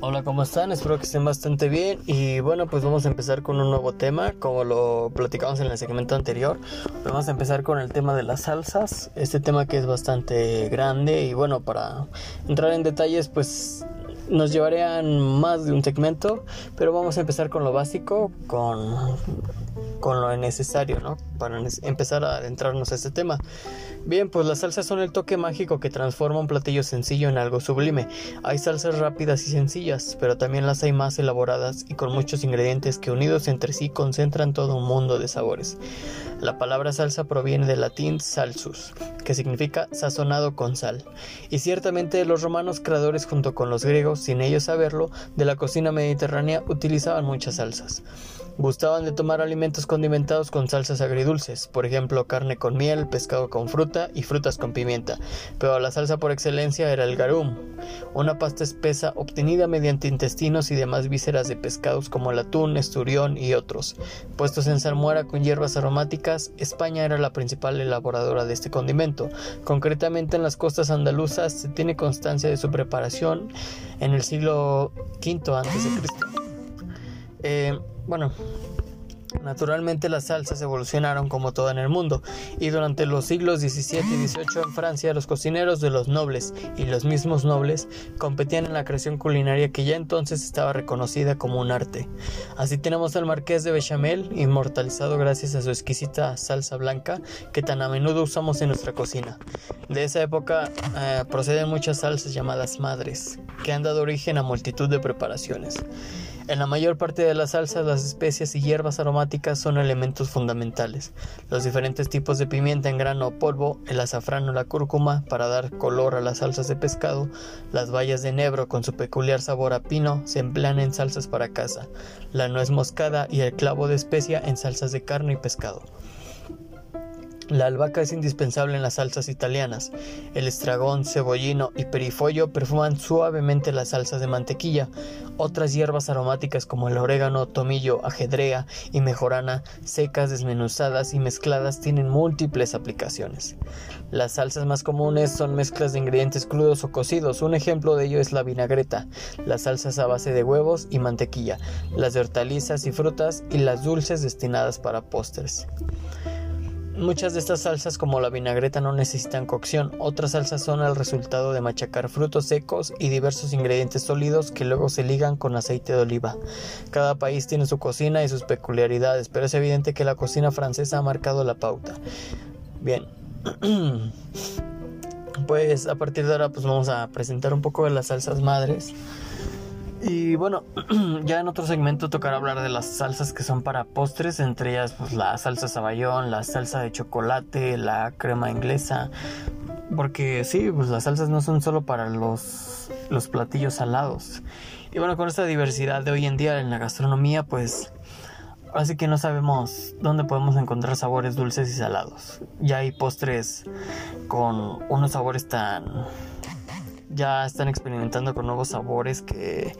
Hola, ¿cómo están? Espero que estén bastante bien. Y bueno, pues vamos a empezar con un nuevo tema, como lo platicamos en el segmento anterior. Vamos a empezar con el tema de las salsas. Este tema que es bastante grande y bueno, para entrar en detalles, pues nos llevarían más de un segmento, pero vamos a empezar con lo básico, con, con lo necesario, ¿no? Para empezar a adentrarnos a este tema. Bien, pues las salsas son el toque mágico que transforma un platillo sencillo en algo sublime. Hay salsas rápidas y sencillas, pero también las hay más elaboradas y con muchos ingredientes que unidos entre sí concentran todo un mundo de sabores. La palabra salsa proviene del latín salsus, que significa sazonado con sal, y ciertamente los romanos creadores junto con los griegos, sin ellos saberlo, de la cocina mediterránea utilizaban muchas salsas. Gustaban de tomar alimentos condimentados con salsas agridulces, por ejemplo carne con miel, pescado con fruta y frutas con pimienta, pero la salsa por excelencia era el garum, una pasta espesa obtenida mediante intestinos y demás vísceras de pescados como el atún, esturión y otros. Puestos en salmuera con hierbas aromáticas, España era la principal elaboradora de este condimento. Concretamente en las costas andaluzas se tiene constancia de su preparación en el siglo V a.C. Eh, bueno, Naturalmente las salsas evolucionaron como todo en el mundo y durante los siglos XVII y XVIII en Francia los cocineros de los nobles y los mismos nobles competían en la creación culinaria que ya entonces estaba reconocida como un arte. Así tenemos al marqués de Bechamel, inmortalizado gracias a su exquisita salsa blanca que tan a menudo usamos en nuestra cocina. De esa época eh, proceden muchas salsas llamadas madres, que han dado origen a multitud de preparaciones. En la mayor parte de las salsas, las especias y hierbas aromáticas son elementos fundamentales. Los diferentes tipos de pimienta en grano o polvo, el azafrán o la cúrcuma para dar color a las salsas de pescado, las bayas de enebro con su peculiar sabor a pino se emplean en salsas para caza, la nuez moscada y el clavo de especia en salsas de carne y pescado. La albahaca es indispensable en las salsas italianas. El estragón, cebollino y perifollo perfuman suavemente las salsas de mantequilla. Otras hierbas aromáticas como el orégano, tomillo, ajedrea y mejorana, secas, desmenuzadas y mezcladas, tienen múltiples aplicaciones. Las salsas más comunes son mezclas de ingredientes crudos o cocidos. Un ejemplo de ello es la vinagreta, las salsas a base de huevos y mantequilla, las de hortalizas y frutas y las dulces destinadas para postres. Muchas de estas salsas como la vinagreta no necesitan cocción, otras salsas son el resultado de machacar frutos secos y diversos ingredientes sólidos que luego se ligan con aceite de oliva. Cada país tiene su cocina y sus peculiaridades, pero es evidente que la cocina francesa ha marcado la pauta. Bien. Pues a partir de ahora pues vamos a presentar un poco de las salsas madres. Y bueno, ya en otro segmento tocará hablar de las salsas que son para postres, entre ellas pues, la salsa saballón, la salsa de chocolate, la crema inglesa. Porque sí, pues las salsas no son solo para los, los platillos salados. Y bueno, con esta diversidad de hoy en día en la gastronomía, pues así que no sabemos dónde podemos encontrar sabores dulces y salados. Ya hay postres con unos sabores tan ya están experimentando con nuevos sabores que,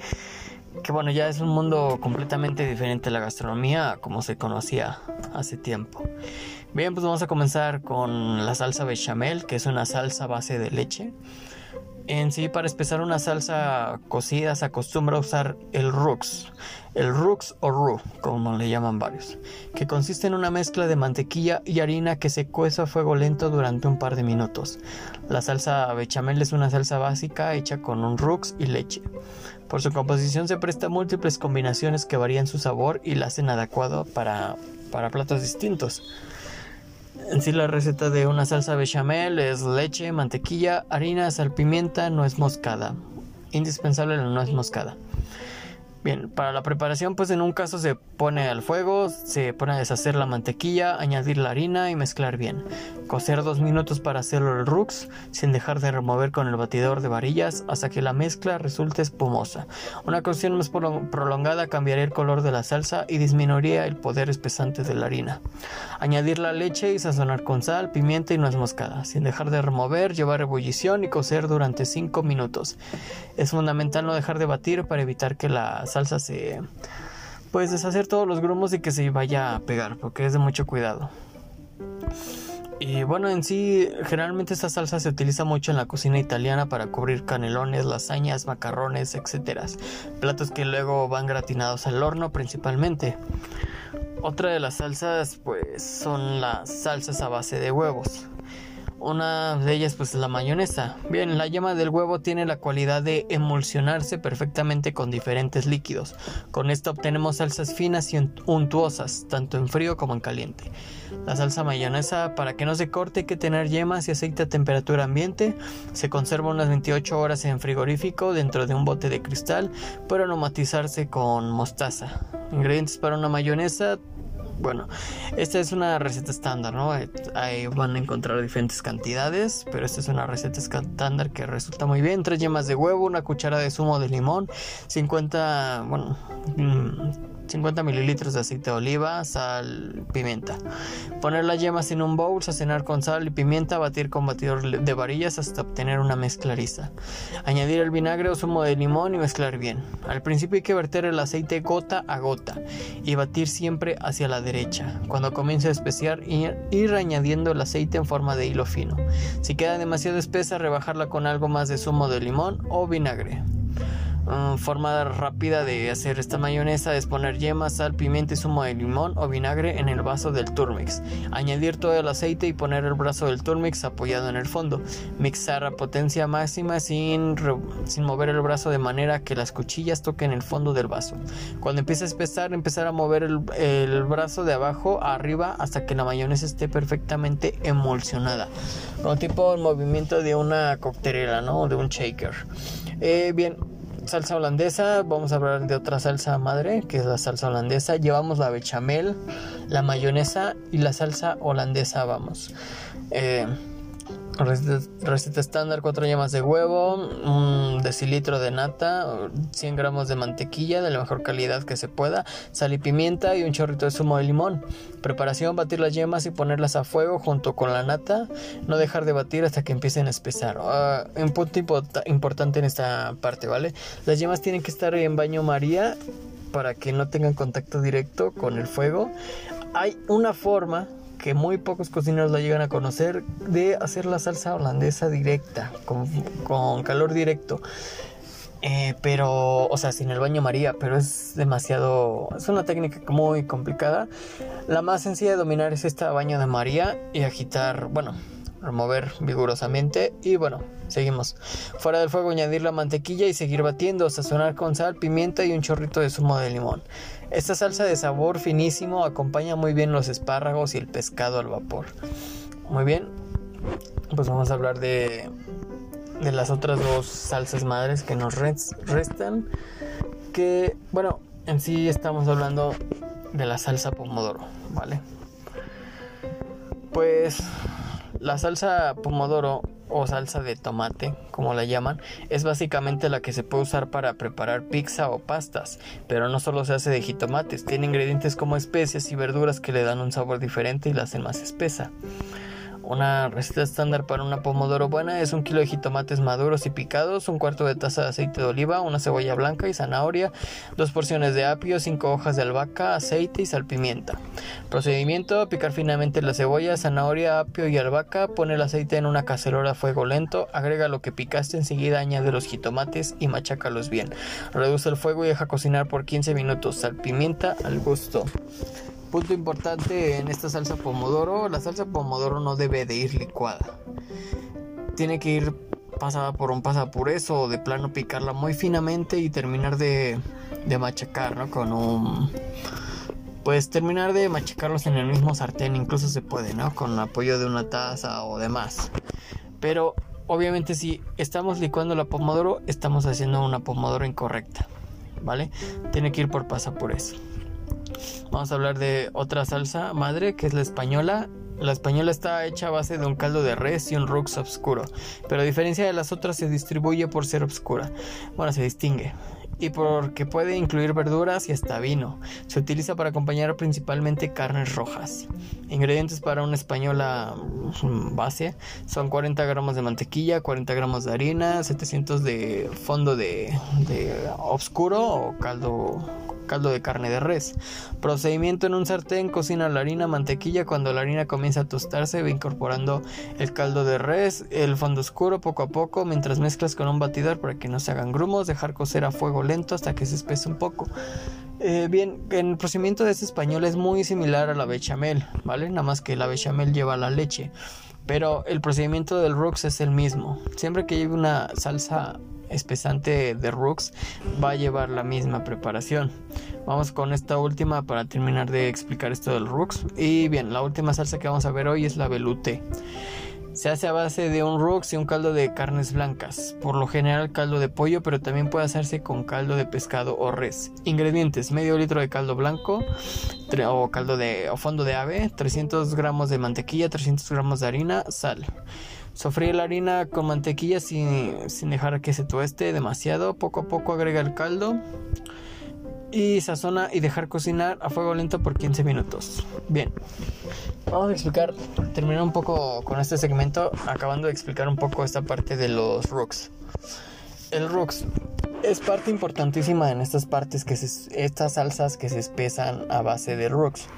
que bueno, ya es un mundo completamente diferente a la gastronomía como se conocía hace tiempo. Bien, pues vamos a comenzar con la salsa bechamel, que es una salsa base de leche. En sí, para espesar una salsa cocida se acostumbra a usar el rux, el rux o roux, como le llaman varios, que consiste en una mezcla de mantequilla y harina que se cuece a fuego lento durante un par de minutos. La salsa bechamel es una salsa básica hecha con un rux y leche. Por su composición se presta múltiples combinaciones que varían su sabor y la hacen adecuado para, para platos distintos. En sí la receta de una salsa bechamel es leche, mantequilla, harina, sal, pimienta, nuez moscada. Indispensable la nuez moscada. Bien, para la preparación, pues en un caso se pone al fuego, se pone a deshacer la mantequilla, añadir la harina y mezclar bien. Cocer dos minutos para hacerlo el rux, sin dejar de remover con el batidor de varillas hasta que la mezcla resulte espumosa. Una cocción más prolongada cambiaría el color de la salsa y disminuiría el poder espesante de la harina. Añadir la leche y sazonar con sal, pimienta y nuez moscada, sin dejar de remover, llevar ebullición y cocer durante 5 minutos. Es fundamental no dejar de batir para evitar que la salsa se pues deshacer todos los grumos y que se vaya a pegar porque es de mucho cuidado Y bueno, en sí, generalmente esta salsa se utiliza mucho en la cocina italiana para cubrir canelones, lasañas, macarrones, etc. Platos que luego van gratinados al horno principalmente. Otra de las salsas pues son las salsas a base de huevos. Una de ellas pues es la mayonesa. Bien, la yema del huevo tiene la cualidad de emulsionarse perfectamente con diferentes líquidos. Con esto obtenemos salsas finas y untuosas, tanto en frío como en caliente. La salsa mayonesa, para que no se corte, hay que tener yemas y aceite a temperatura ambiente. Se conserva unas 28 horas en frigorífico dentro de un bote de cristal para aromatizarse con mostaza. Ingredientes para una mayonesa bueno, esta es una receta estándar, ¿no? Ahí van a encontrar diferentes cantidades, pero esta es una receta estándar que resulta muy bien. Tres yemas de huevo, una cuchara de zumo de limón, 50, bueno, mm, 50 mililitros de aceite de oliva, sal, pimienta. Poner las yemas en un bowl, sazonar con sal y pimienta, batir con batidor de varillas hasta obtener una mezcla lisa. Añadir el vinagre o zumo de limón y mezclar bien. Al principio hay que verter el aceite gota a gota y batir siempre hacia la derecha. Cuando comience a especiar, ir añadiendo el aceite en forma de hilo fino. Si queda demasiado espesa, rebajarla con algo más de zumo de limón o vinagre. Mm, forma rápida de hacer esta mayonesa es poner yemas, sal, pimienta y zumo de limón o vinagre en el vaso del turmix. Añadir todo el aceite y poner el brazo del turmix apoyado en el fondo. Mixar a potencia máxima sin, sin mover el brazo de manera que las cuchillas toquen el fondo del vaso. Cuando empiece a espesar, empezar a mover el, el brazo de abajo a arriba hasta que la mayonesa esté perfectamente emulsionada. Como tipo el movimiento de una coctelera, ¿no? De un shaker. Eh, bien, salsa holandesa, vamos a hablar de otra salsa madre, que es la salsa holandesa. Llevamos la bechamel, la mayonesa y la salsa holandesa, vamos. Eh, Receta, estándar, 4 yemas de huevo, un decilitro de nata, 100 gramos de mantequilla de la mejor calidad que se pueda, sal y pimienta y un chorrito de zumo de limón. Preparación, batir las yemas y ponerlas a fuego junto con la nata, no dejar de batir hasta que empiecen a espesar. Uh, un punto importante en esta parte, ¿vale? Las yemas tienen que estar en baño María para que no tengan contacto directo con el fuego. Hay una forma que muy pocos cocineros la llegan a conocer, de hacer la salsa holandesa directa, con, calor directo. Eh, pero, o sea, sin el baño María, pero es demasiado, es una técnica muy complicada. La más sencilla de dominar es esta baño de María y agitar, bueno, remover vigorosamente y bueno, seguimos. Fuera del fuego añadir la mantequilla y seguir batiendo, sazonar con sal, pimienta y un chorrito de zumo de limón. Esta salsa de sabor finísimo acompaña muy bien los espárragos y el pescado al vapor. Muy bien, pues vamos a hablar de, de las otras dos salsas madres que nos restan. Que, bueno, en sí estamos hablando de la salsa pomodoro, ¿vale? Pues la salsa pomodoro o salsa de tomate, como la llaman, es básicamente la que se puede usar para preparar pizza o pastas, pero no solo se hace de jitomates, tiene ingredientes como especias y verduras que le dan un sabor diferente y la hacen más espesa. Una receta estándar para una pomodoro buena es un kilo de jitomates maduros y picados, un cuarto de taza de aceite de oliva, una cebolla blanca y zanahoria, dos porciones de apio, cinco hojas de albahaca, aceite y salpimienta. Procedimiento: picar finamente la cebolla, zanahoria, apio y albahaca, pone el aceite en una cacerola a fuego lento, agrega lo que picaste, enseguida añade los jitomates y machácalos bien. Reduce el fuego y deja cocinar por 15 minutos. Salpimienta al gusto. Punto importante en esta salsa pomodoro, la salsa pomodoro no debe de ir licuada. Tiene que ir pasada por un pasapurés o de plano picarla muy finamente y terminar de, machacar, ¿no? Con un... Pues terminar de machacarlos en el mismo sartén, incluso se puede, ¿no? Con apoyo de una taza o demás. Pero obviamente si estamos licuando la pomodoro, estamos haciendo una pomodoro incorrecta, ¿vale? Tiene que ir por pasapurés. Vamos a hablar de otra salsa madre que es la española. La española está hecha a base de un caldo de res y un rux oscuro, pero a diferencia de las otras se distribuye por ser oscura. Bueno, se distingue. Y porque puede incluir verduras y hasta vino. Se utiliza para acompañar principalmente carnes rojas. Ingredientes para una española mm, base son 40 gramos de mantequilla, 40 gramos de harina, 700 de fondo de, de oscuro o caldo caldo de carne de res. Procedimiento en un sartén, cocina la harina, mantequilla, cuando la harina comienza a tostarse, va incorporando el caldo de res, el fondo oscuro poco a poco, mientras mezclas con un batidor para que no se hagan grumos, dejar cocer a fuego lento hasta que se espese un poco. Eh, bien, el procedimiento de este español es muy similar a la bechamel, ¿vale? Nada más que la bechamel lleva la leche. Pero el procedimiento del Rux es el mismo. Siempre que lleve una salsa espesante de Rux va a llevar la misma preparación. Vamos con esta última para terminar de explicar esto del Rux. Y bien, la última salsa que vamos a ver hoy es la velouté. Se hace a base de un rux y un caldo de carnes blancas, por lo general caldo de pollo, pero también puede hacerse con caldo de pescado o res. Ingredientes: medio litro de caldo blanco o caldo de o fondo de ave, 300 gramos de mantequilla, 300 gramos de harina, sal. Sofríe la harina con mantequilla sin, sin dejar que se tueste demasiado. Poco a poco agrega el caldo y sazona y dejar cocinar a fuego lento por 15 minutos. Bien, vamos a explicar, terminar un poco con este segmento, acabando de explicar un poco esta parte de los rooks. El rooks es parte importantísima en estas partes que estas salsas que se espesan a base de rooks.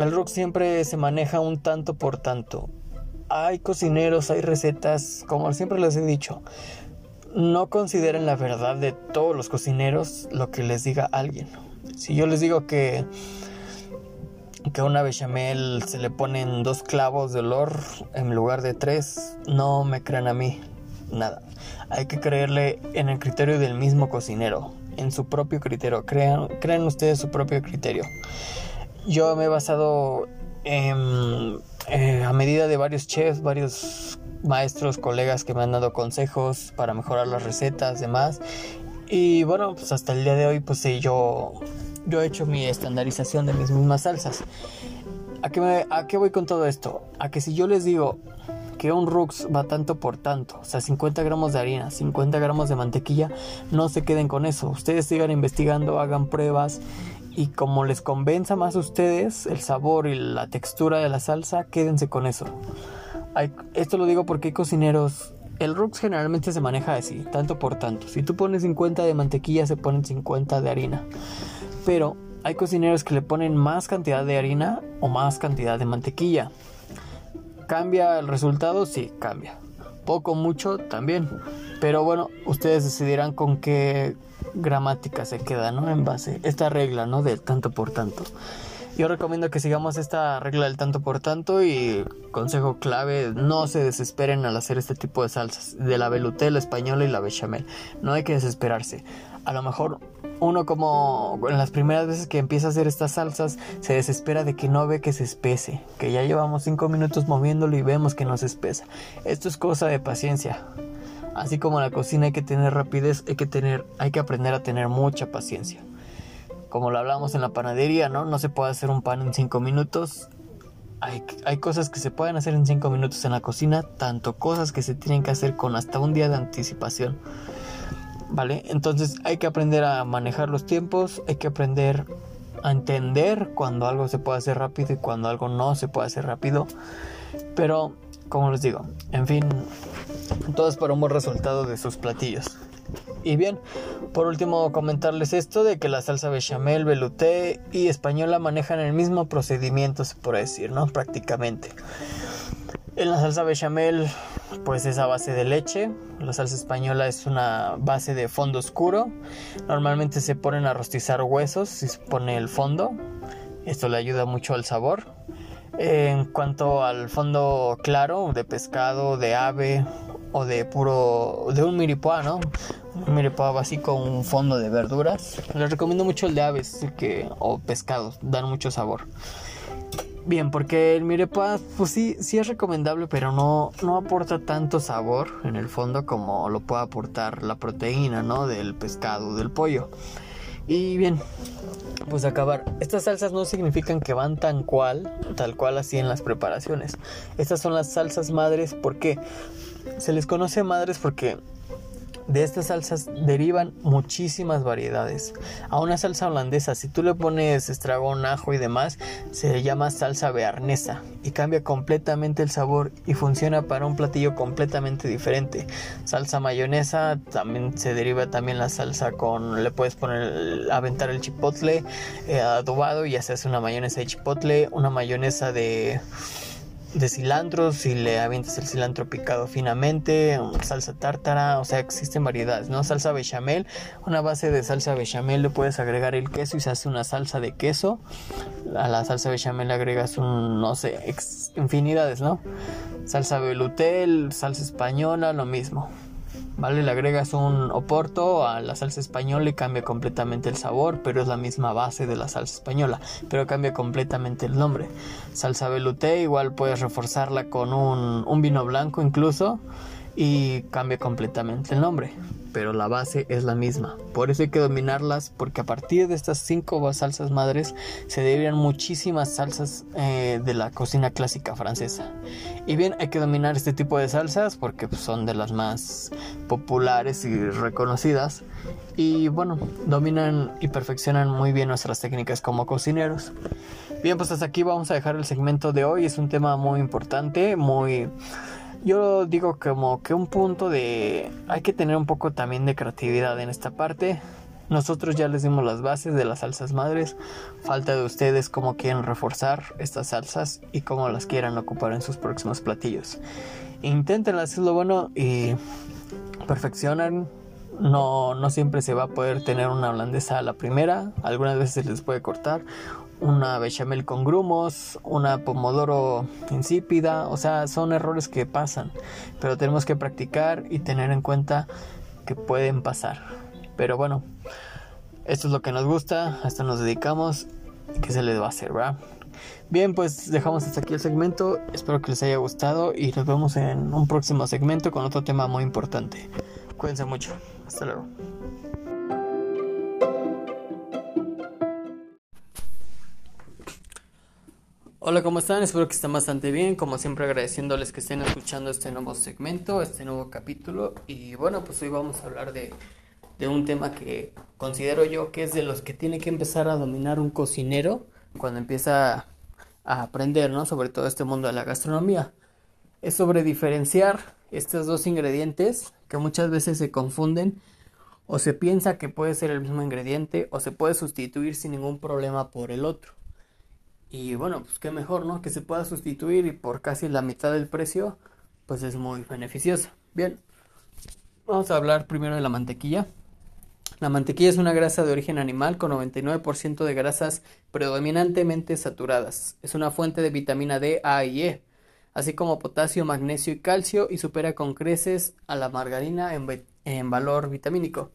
El rook siempre se maneja un tanto por tanto. Hay cocineros, hay recetas, como siempre les he dicho, no consideren la verdad de todos los cocineros lo que les diga alguien. Si yo les digo que que a una bechamel se le ponen dos clavos de olor en lugar de tres, no me crean a mí nada. Hay que creerle en el criterio del mismo cocinero, en su propio criterio. Crean, crean ustedes su propio criterio. Yo me he basado en, eh, a medida de varios chefs, varios maestros, colegas que me han dado consejos para mejorar las recetas, demás. Y bueno, pues hasta el día de hoy, pues yo, yo he hecho mi estandarización de mis mismas salsas. ¿A qué, ¿A qué voy con todo esto? A que si yo les digo que un Rux va tanto por tanto, o sea, 50 gramos de harina, 50 gramos de mantequilla, no se queden con eso. Ustedes sigan investigando, hagan pruebas y como les convenza más a ustedes el sabor y la textura de la salsa, quédense con eso esto lo digo porque hay cocineros. El Rux generalmente se maneja así, tanto por tanto. Si tú pones 50 de mantequilla, se ponen 50 de harina. Pero hay cocineros que le ponen más cantidad de harina o más cantidad de mantequilla. ¿Cambia el resultado? Sí, cambia. Poco, mucho, también. Pero bueno, ustedes decidirán con qué gramática se queda, ¿no? En base, esta regla, ¿no? Del tanto por tanto. Yo recomiendo que sigamos esta regla del tanto por tanto y consejo clave, no se desesperen al hacer este tipo de salsas, de la velouté, la española y la bechamel. No hay que desesperarse. A lo mejor uno como en las primeras veces que empieza a hacer estas salsas se desespera de que no ve que se espese, que ya llevamos 5 minutos moviéndolo y vemos que no se espesa. Esto es cosa de paciencia. Así como en la cocina hay que tener rapidez, hay que tener, hay que aprender a tener mucha paciencia como lo hablamos en la panadería, ¿no? No se puede hacer un pan en 5 minutos. Hay, hay, cosas que se pueden hacer en 5 minutos en la cocina, tanto cosas que se tienen que hacer con hasta un día de anticipación. ¿Vale? Entonces hay que aprender a manejar los tiempos, hay que aprender a entender cuando algo se puede hacer rápido y cuando algo no se puede hacer rápido. Pero, como les digo, en fin, todo es para un buen resultado de sus platillos. Y bien, por último comentarles esto de que la salsa bechamel, velouté y española manejan el mismo procedimiento, se puede decir, ¿no? Prácticamente. En la salsa bechamel, pues es a base de leche. La salsa española es una base de fondo oscuro. Normalmente se ponen a rostizar huesos y se pone el fondo. Esto le ayuda mucho al sabor. En cuanto al fondo claro, de pescado, de ave o de puro, de un miripoa, ¿no? Un miripoa básico, un fondo de verduras. Les recomiendo mucho el de aves que, o pescados, dan mucho sabor. Bien, porque el mirepoix, pues sí, sí es recomendable, pero no, no aporta tanto sabor en el fondo como lo puede aportar la proteína, ¿no? Del pescado, del pollo. Y bien, pues acabar. Estas salsas no significan que van tan cual, tal cual así en las preparaciones. Estas son las salsas madres, ¿por qué? Se les conoce madres porque De estas salsas derivan muchísimas variedades. A una salsa holandesa, si tú le pones estragón, ajo y demás, se llama salsa bearnesa y cambia completamente el sabor y funciona para un platillo completamente diferente. Salsa mayonesa, también se deriva también la salsa con, le puedes poner, aventar el chipotle eh, adobado y haces una mayonesa de chipotle, una mayonesa de de cilantro, si le avientas el cilantro picado finamente, salsa tártara, o sea, existen variedades, ¿no? Salsa bechamel, una base de salsa bechamel le puedes agregar el queso y se hace una salsa de queso. A la salsa bechamel le agregas un, no sé, infinidades, ¿no? Salsa velutel, salsa española, lo mismo. ¿Vale? Le agregas un oporto a la salsa española y cambia completamente el sabor, pero es la misma base de la salsa española, pero cambia completamente el nombre. Salsa velouté igual puedes reforzarla con un, un vino blanco incluso y cambia completamente el nombre, pero la base es la misma. Por eso hay que dominarlas, porque a partir de estas cinco salsas madres se derivan muchísimas salsas eh, de la cocina clásica francesa. Y bien, hay que dominar este tipo de salsas porque pues, son de las más populares y reconocidas. Y bueno, dominan y perfeccionan muy bien nuestras técnicas como cocineros. Bien, pues hasta aquí vamos a dejar el segmento de hoy. Es un tema muy importante, muy yo digo como que un punto de hay que tener un poco también de creatividad en esta parte. Nosotros ya les dimos las bases de las salsas madres. Falta de ustedes cómo quieren reforzar estas salsas y cómo las quieran ocupar en sus próximos platillos. Intenten hacerlo bueno y perfeccionan. No, no siempre se va a poder tener una holandesa a la primera. Algunas veces les puede cortar una bechamel con grumos, una pomodoro insípida, o sea, son errores que pasan, pero tenemos que practicar y tener en cuenta que pueden pasar. Pero bueno, esto es lo que nos gusta, a esto nos dedicamos y que se les va a hacer, ¿verdad? Bien, pues dejamos hasta aquí el segmento, espero que les haya gustado y nos vemos en un próximo segmento con otro tema muy importante. Cuídense mucho, hasta luego. Hola, ¿cómo están? Espero que estén bastante bien. Como siempre, agradeciéndoles que estén escuchando este nuevo segmento, este nuevo capítulo. Y bueno, pues hoy vamos a hablar de, de un tema que considero yo que es de los que tiene que empezar a dominar un cocinero cuando empieza a aprender, ¿no? Sobre todo este mundo de la gastronomía. Es sobre diferenciar estos dos ingredientes que muchas veces se confunden o se piensa que puede ser el mismo ingrediente o se puede sustituir sin ningún problema por el otro. Y bueno, pues qué mejor, ¿no? Que se pueda sustituir y por casi la mitad del precio, pues es muy beneficioso. Bien, vamos a hablar primero de la mantequilla. La mantequilla es una grasa de origen animal con 99% de grasas predominantemente saturadas. Es una fuente de vitamina D, A y E, así como potasio, magnesio y calcio y supera con creces a la margarina en, en valor vitamínico.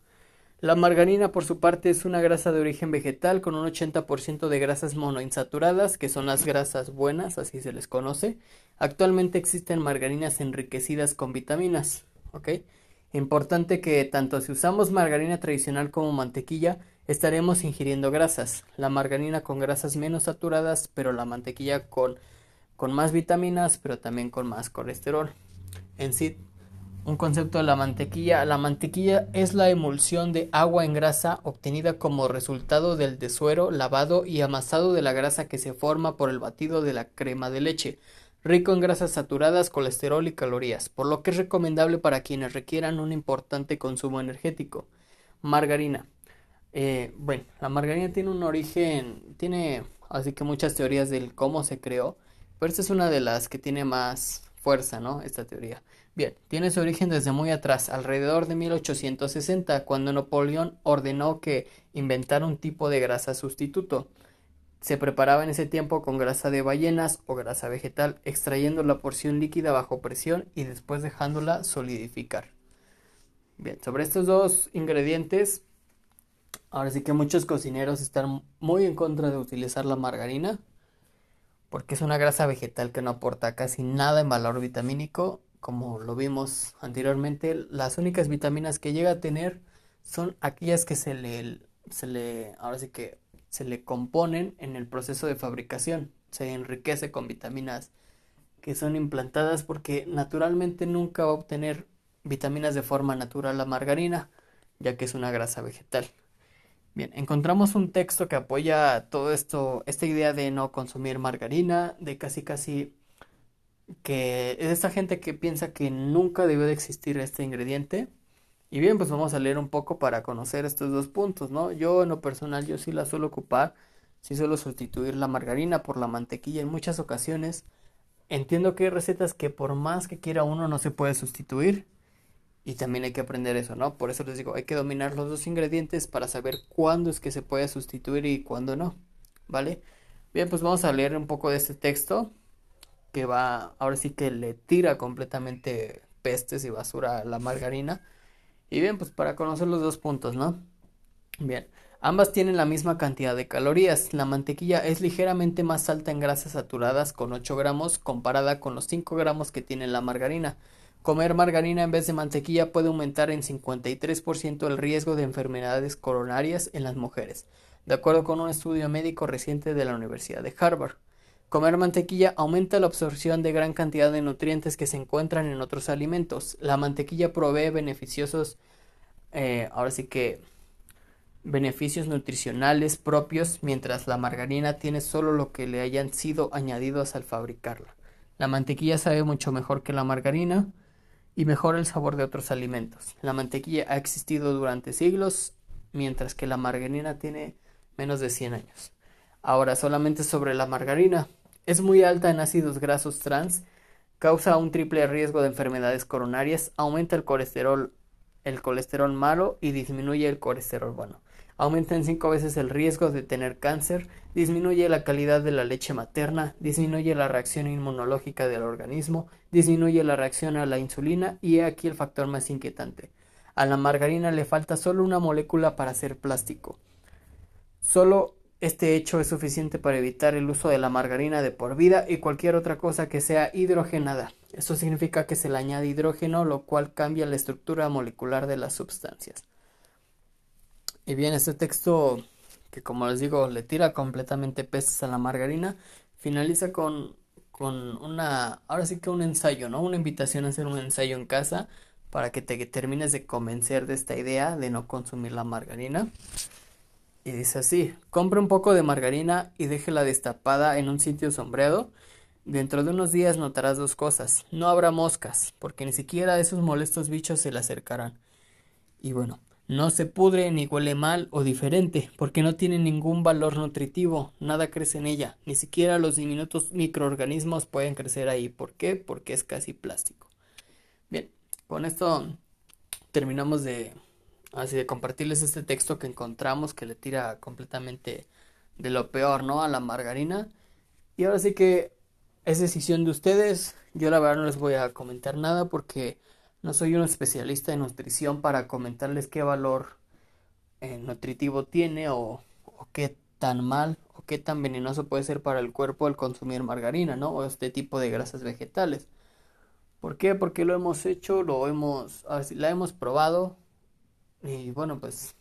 La margarina, por su parte, es una grasa de origen vegetal con un 80% de grasas monoinsaturadas, que son las grasas buenas, así se les conoce. Actualmente existen margarinas enriquecidas con vitaminas. Importante que tanto si usamos margarina tradicional como mantequilla, estaremos ingiriendo grasas. La margarina con grasas menos saturadas, pero la mantequilla con, con más vitaminas, pero también con más colesterol. En sí, un concepto de la mantequilla. La mantequilla es la emulsión de agua en grasa obtenida como resultado del desuero, lavado y amasado de la grasa que se forma por el batido de la crema de leche, rico en grasas saturadas, colesterol y calorías, por lo que es recomendable para quienes requieran un importante consumo energético. Margarina. Eh, bueno, la margarina tiene un origen, tiene así que muchas teorías del cómo se creó, pero esta es una de las que tiene más fuerza, ¿no? Esta teoría. Bien, tiene su origen desde muy atrás, alrededor de 1860, cuando Napoleón ordenó que inventara un tipo de grasa sustituto. Se preparaba en ese tiempo con grasa de ballenas o grasa vegetal, extrayendo la porción líquida bajo presión y después dejándola solidificar. Bien, sobre estos dos ingredientes, ahora sí que muchos cocineros están muy en contra de utilizar la margarina, porque es una grasa vegetal que no aporta casi nada en valor vitamínico como lo vimos anteriormente, las únicas vitaminas que llega a tener son aquellas que se le, se le, ahora sí que se le componen en el proceso de fabricación. Se enriquece con vitaminas que son implantadas porque naturalmente nunca va a obtener vitaminas de forma natural la margarina, ya que es una grasa vegetal. Bien, encontramos un texto que apoya todo esto, esta idea de no consumir margarina, de casi casi que es esta gente que piensa que nunca debió de existir este ingrediente. Y bien, pues vamos a leer un poco para conocer estos dos puntos, ¿no? Yo en lo personal, yo sí la suelo ocupar, sí suelo sustituir la margarina por la mantequilla en muchas ocasiones. Entiendo que hay recetas que por más que quiera uno no se puede sustituir. Y también hay que aprender eso, ¿no? Por eso les digo, hay que dominar los dos ingredientes para saber cuándo es que se puede sustituir y cuándo no, ¿vale? Bien, pues vamos a leer un poco de este texto que va, ahora sí que le tira completamente pestes y basura a la margarina. Y bien, pues para conocer los dos puntos, ¿no? Bien, ambas tienen la misma cantidad de calorías. La mantequilla es ligeramente más alta en grasas saturadas con 8 gramos comparada con los 5 gramos que tiene la margarina. Comer margarina en vez de mantequilla puede aumentar en 53% el riesgo de enfermedades coronarias en las mujeres, de acuerdo con un estudio médico reciente de la Universidad de Harvard. Comer mantequilla aumenta la absorción de gran cantidad de nutrientes que se encuentran en otros alimentos. La mantequilla provee beneficiosos, eh, ahora sí que beneficios nutricionales propios, mientras la margarina tiene solo lo que le hayan sido añadidos al fabricarla. La mantequilla sabe mucho mejor que la margarina y mejora el sabor de otros alimentos. La mantequilla ha existido durante siglos, mientras que la margarina tiene menos de 100 años. Ahora solamente sobre la margarina. Es muy alta en ácidos grasos trans, causa un triple riesgo de enfermedades coronarias, aumenta el colesterol, el colesterol malo y disminuye el colesterol bueno. Aumenta en cinco veces el riesgo de tener cáncer, disminuye la calidad de la leche materna, disminuye la reacción inmunológica del organismo, disminuye la reacción a la insulina y aquí el factor más inquietante. A la margarina le falta solo una molécula para ser plástico. Solo este hecho es suficiente para evitar el uso de la margarina de por vida y cualquier otra cosa que sea hidrogenada. Esto significa que se le añade hidrógeno, lo cual cambia la estructura molecular de las sustancias. Y bien, este texto, que como les digo, le tira completamente pestes a la margarina, finaliza con, con una, ahora sí que un ensayo, ¿no? Una invitación a hacer un ensayo en casa para que te termines de convencer de esta idea de no consumir la margarina. Y dice así, compre un poco de margarina y déjela destapada en un sitio sombreado. Dentro de unos días notarás dos cosas. No habrá moscas, porque ni siquiera esos molestos bichos se le acercarán. Y bueno, no se pudre ni huele mal o diferente, porque no tiene ningún valor nutritivo, nada crece en ella, ni siquiera los diminutos microorganismos pueden crecer ahí. ¿Por qué? Porque es casi plástico. Bien, con esto terminamos de así de compartirles este texto que encontramos que le tira completamente de lo peor, ¿no? A la margarina. Y ahora sí que es decisión de ustedes. Yo la verdad no les voy a comentar nada porque no soy un especialista en nutrición para comentarles qué valor eh, nutritivo tiene o, qué tan mal o qué tan venenoso puede ser para el cuerpo el consumir margarina, ¿no? O este tipo de grasas vegetales. ¿Por qué? Porque lo hemos hecho, lo hemos, la hemos probado, y bueno, pues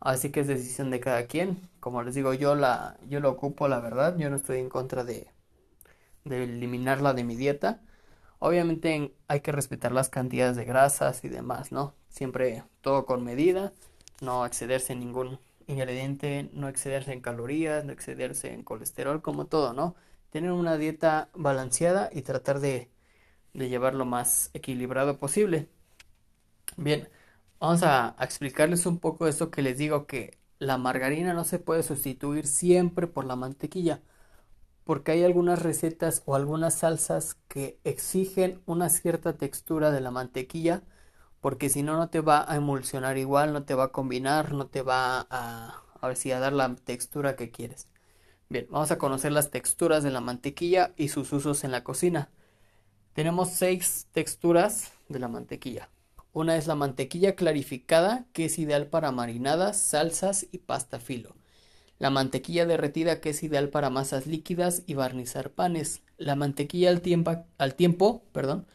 así que es decisión de cada quien. Como les digo, yo la yo lo ocupo, la verdad. Yo no estoy en contra de, de eliminarla de mi dieta. Obviamente hay que respetar las cantidades de grasas y demás, ¿no? Siempre todo con medida, no excederse en ningún ingrediente, no excederse en calorías, no excederse en colesterol, como todo, ¿no? Tener una dieta balanceada y tratar de, de llevar lo más equilibrado posible. Bien, Vamos a, explicarles un poco esto que les digo que la margarina no se puede sustituir siempre por la mantequilla porque hay algunas recetas o algunas salsas que exigen una cierta textura de la mantequilla porque si no no te va a emulsionar igual, no te va a combinar, no te va a a ver si a dar la textura que quieres. Bien, vamos a conocer las texturas de la mantequilla y sus usos en la cocina. Tenemos seis texturas de la mantequilla. Una es la mantequilla clarificada, que es ideal para marinadas, salsas y pasta filo. La mantequilla derretida, que es ideal para masas líquidas y barnizar panes. La mantequilla al tiempo, perdón.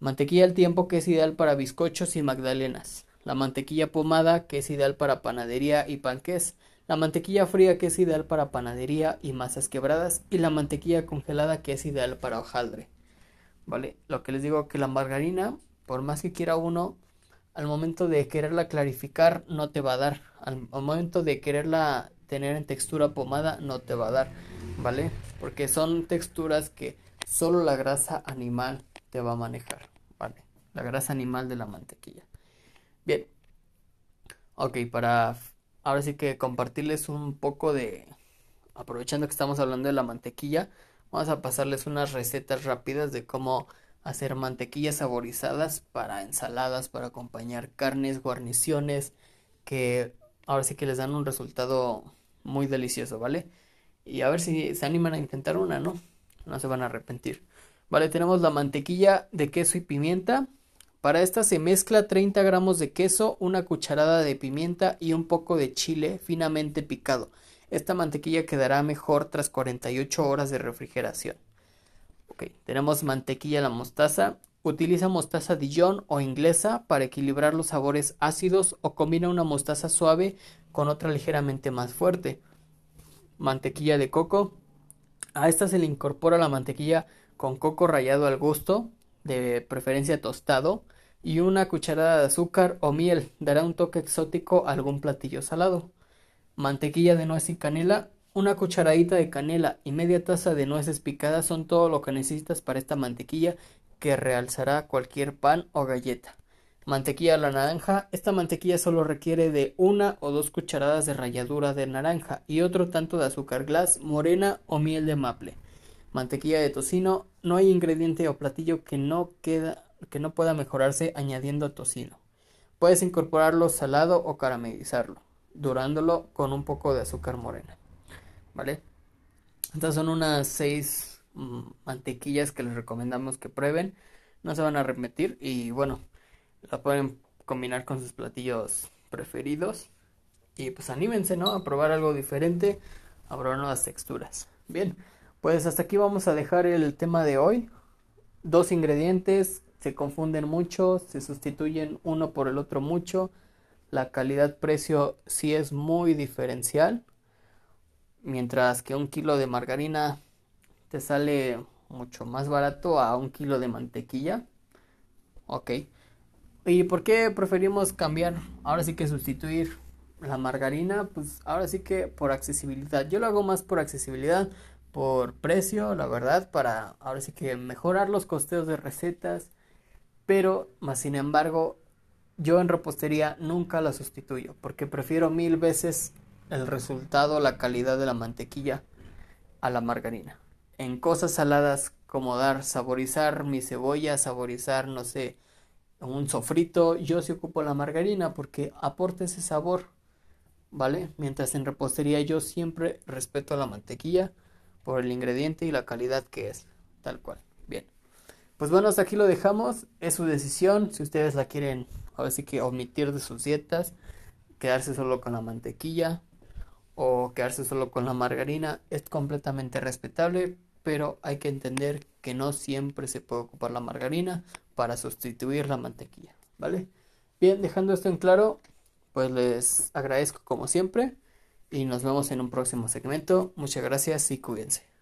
Mantequilla al tiempo, que es ideal para bizcochos y magdalenas. La mantequilla pomada, que es ideal para panadería y panqués. La mantequilla fría, que es ideal para panadería y masas quebradas. Y la mantequilla congelada, que es ideal para hojaldre. ¿Vale? Lo que les digo que la margarina por más que quiera uno, al momento de quererla clarificar no te va a dar. Al, momento de quererla tener en textura pomada no te va a dar, ¿vale? Porque son texturas que solo la grasa animal te va a manejar, ¿vale? La grasa animal de la mantequilla. Bien. Ok, para ahora sí que compartirles un poco de... Aprovechando que estamos hablando de la mantequilla, vamos a pasarles unas recetas rápidas de cómo hacer mantequillas saborizadas para ensaladas, para acompañar carnes, guarniciones, que ahora sí que les dan un resultado muy delicioso, ¿vale? Y a ver si se animan a intentar una, ¿no? No se van a arrepentir. Vale, tenemos la mantequilla de queso y pimienta. Para esta se mezcla 30 gramos de queso, una cucharada de pimienta y un poco de chile finamente picado. Esta mantequilla quedará mejor tras 48 horas de refrigeración. Tenemos mantequilla la mostaza. Utiliza mostaza Dijon o inglesa para equilibrar los sabores ácidos o combina una mostaza suave con otra ligeramente más fuerte. Mantequilla de coco. A esta se le incorpora la mantequilla con coco rallado al gusto, de preferencia tostado, y una cucharada de azúcar o miel dará un toque exótico a algún platillo salado. Mantequilla de nuez y canela una cucharadita de canela y media taza de nueces picadas son todo lo que necesitas para esta mantequilla que realzará cualquier pan o galleta. Mantequilla a la naranja. Esta mantequilla solo requiere de una o dos cucharadas de ralladura de naranja y otro tanto de azúcar glass, morena o miel de maple. Mantequilla de tocino. No hay ingrediente o platillo que no, queda, que no pueda mejorarse añadiendo tocino. Puedes incorporarlo salado o caramelizarlo, durándolo con un poco de azúcar morena. ¿Vale? Estas son unas seis mm, mantequillas que les recomendamos que prueben. No se van a repetir y bueno, la pueden combinar con sus platillos preferidos. Y pues anímense, ¿no? A probar algo diferente, a probar nuevas texturas. Bien, pues hasta aquí vamos a dejar el tema de hoy. Dos ingredientes se confunden mucho, se sustituyen uno por el otro mucho. La calidad-precio sí es muy diferencial mientras que un kilo de margarina te sale mucho más barato a un kilo de mantequilla. Ok. ¿Y por qué preferimos cambiar? Ahora sí que sustituir la margarina, pues ahora sí que por accesibilidad. Yo lo hago más por accesibilidad, por precio, la verdad, para ahora sí que mejorar los costeos de recetas. Pero, más sin embargo, yo en repostería nunca la sustituyo, porque prefiero mil veces el resultado, la calidad de la mantequilla a la margarina. En cosas saladas como dar, saborizar mi cebolla, saborizar, no sé, un sofrito, yo sí ocupo la margarina porque aporta ese sabor, ¿vale? Mientras en repostería yo siempre respeto la mantequilla por el ingrediente y la calidad que es, tal cual. Bien. Pues bueno, hasta aquí lo dejamos, es su decisión, si ustedes la quieren, ahora sí que omitir de sus dietas, quedarse solo con la mantequilla, o quedarse solo con la margarina es completamente respetable, pero hay que entender que no siempre se puede ocupar la margarina para sustituir la mantequilla, ¿vale? Bien, dejando esto en claro, pues les agradezco como siempre y nos vemos en un próximo segmento. Muchas gracias y cuídense.